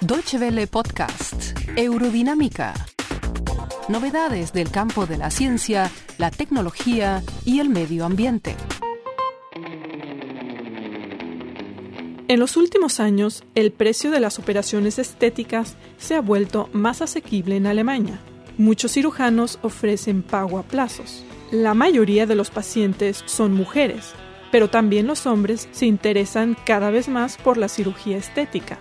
Deutsche Welle Podcast, Eurodinámica. Novedades del campo de la ciencia, la tecnología y el medio ambiente. En los últimos años, el precio de las operaciones estéticas se ha vuelto más asequible en Alemania. Muchos cirujanos ofrecen pago a plazos. La mayoría de los pacientes son mujeres, pero también los hombres se interesan cada vez más por la cirugía estética.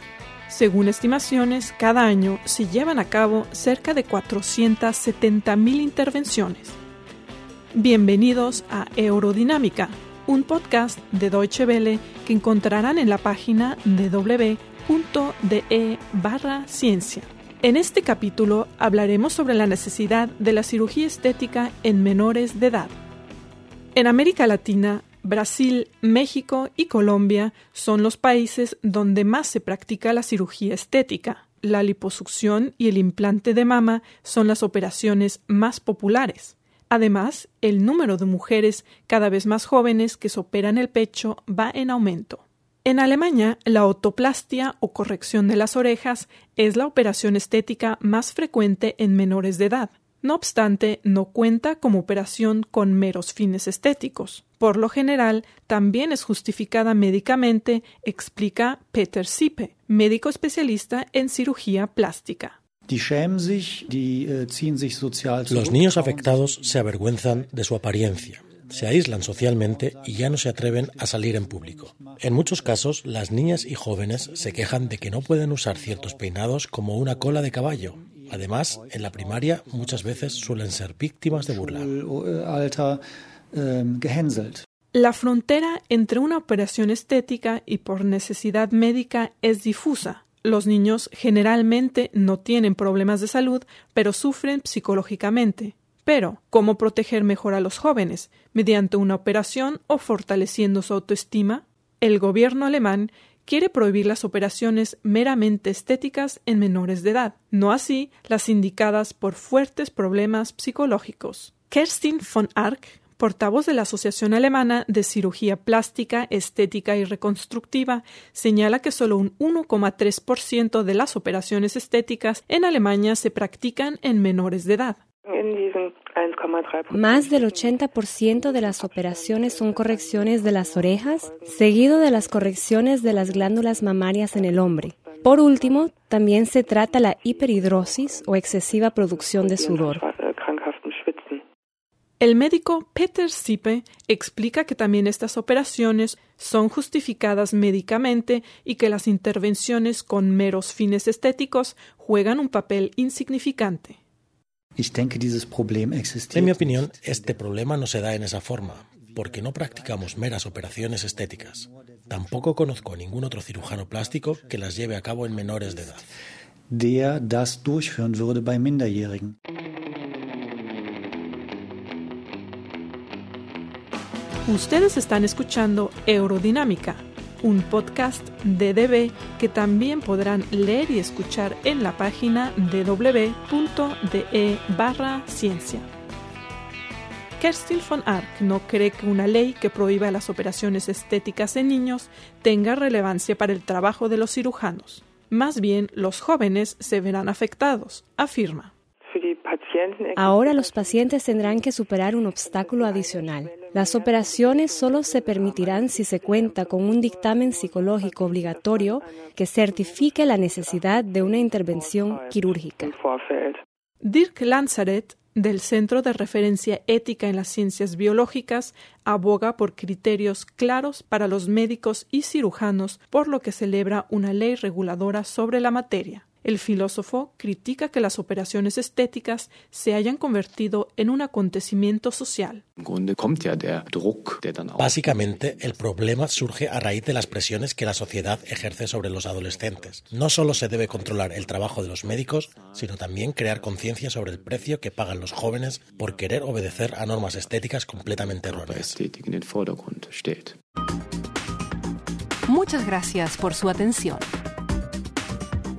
Según estimaciones, cada año se llevan a cabo cerca de 470.000 intervenciones. Bienvenidos a Eurodinámica, un podcast de Deutsche Welle que encontrarán en la página www.de barra ciencia. En este capítulo hablaremos sobre la necesidad de la cirugía estética en menores de edad. En América Latina, Brasil, México y Colombia son los países donde más se practica la cirugía estética. La liposucción y el implante de mama son las operaciones más populares. Además, el número de mujeres cada vez más jóvenes que se operan el pecho va en aumento. En Alemania, la otoplastia o corrección de las orejas es la operación estética más frecuente en menores de edad. No obstante, no cuenta como operación con meros fines estéticos. Por lo general, también es justificada médicamente, explica Peter Sipe, médico especialista en cirugía plástica. Äh, Los niños afectados se avergüenzan de su apariencia, se aíslan socialmente y ya no se atreven a salir en público. En muchos casos, las niñas y jóvenes se quejan de que no pueden usar ciertos peinados como una cola de caballo. Además, en la primaria muchas veces suelen ser víctimas de burla. Ähm, la frontera entre una operación estética y por necesidad médica es difusa. Los niños generalmente no tienen problemas de salud, pero sufren psicológicamente. Pero, ¿cómo proteger mejor a los jóvenes? ¿Mediante una operación o fortaleciendo su autoestima? El gobierno alemán quiere prohibir las operaciones meramente estéticas en menores de edad, no así las indicadas por fuertes problemas psicológicos. Kerstin von Ark portavoz de la Asociación Alemana de Cirugía Plástica, Estética y Reconstructiva, señala que solo un 1,3% de las operaciones estéticas en Alemania se practican en menores de edad. Más del 80% de las operaciones son correcciones de las orejas, seguido de las correcciones de las glándulas mamarias en el hombre. Por último, también se trata la hiperhidrosis o excesiva producción de sudor. El médico Peter Sipe explica que también estas operaciones son justificadas médicamente y que las intervenciones con meros fines estéticos juegan un papel insignificante. En mi opinión, este problema no se da en esa forma, porque no practicamos meras operaciones estéticas. Tampoco conozco a ningún otro cirujano plástico que las lleve a cabo en menores de edad. Der das durchführen würde bei Minderjährigen. Ustedes están escuchando Eurodinámica, un podcast de DB que también podrán leer y escuchar en la página www.de barra ciencia. Kerstin von Ark no cree que una ley que prohíba las operaciones estéticas en niños tenga relevancia para el trabajo de los cirujanos. Más bien, los jóvenes se verán afectados, afirma. Ahora los pacientes tendrán que superar un obstáculo adicional. Las operaciones solo se permitirán si se cuenta con un dictamen psicológico obligatorio que certifique la necesidad de una intervención quirúrgica. Dirk Lanzaret, del Centro de Referencia Ética en las Ciencias Biológicas, aboga por criterios claros para los médicos y cirujanos, por lo que celebra una ley reguladora sobre la materia. El filósofo critica que las operaciones estéticas se hayan convertido en un acontecimiento social. Básicamente, el problema surge a raíz de las presiones que la sociedad ejerce sobre los adolescentes. No solo se debe controlar el trabajo de los médicos, sino también crear conciencia sobre el precio que pagan los jóvenes por querer obedecer a normas estéticas completamente erróneas. Muchas gracias por su atención.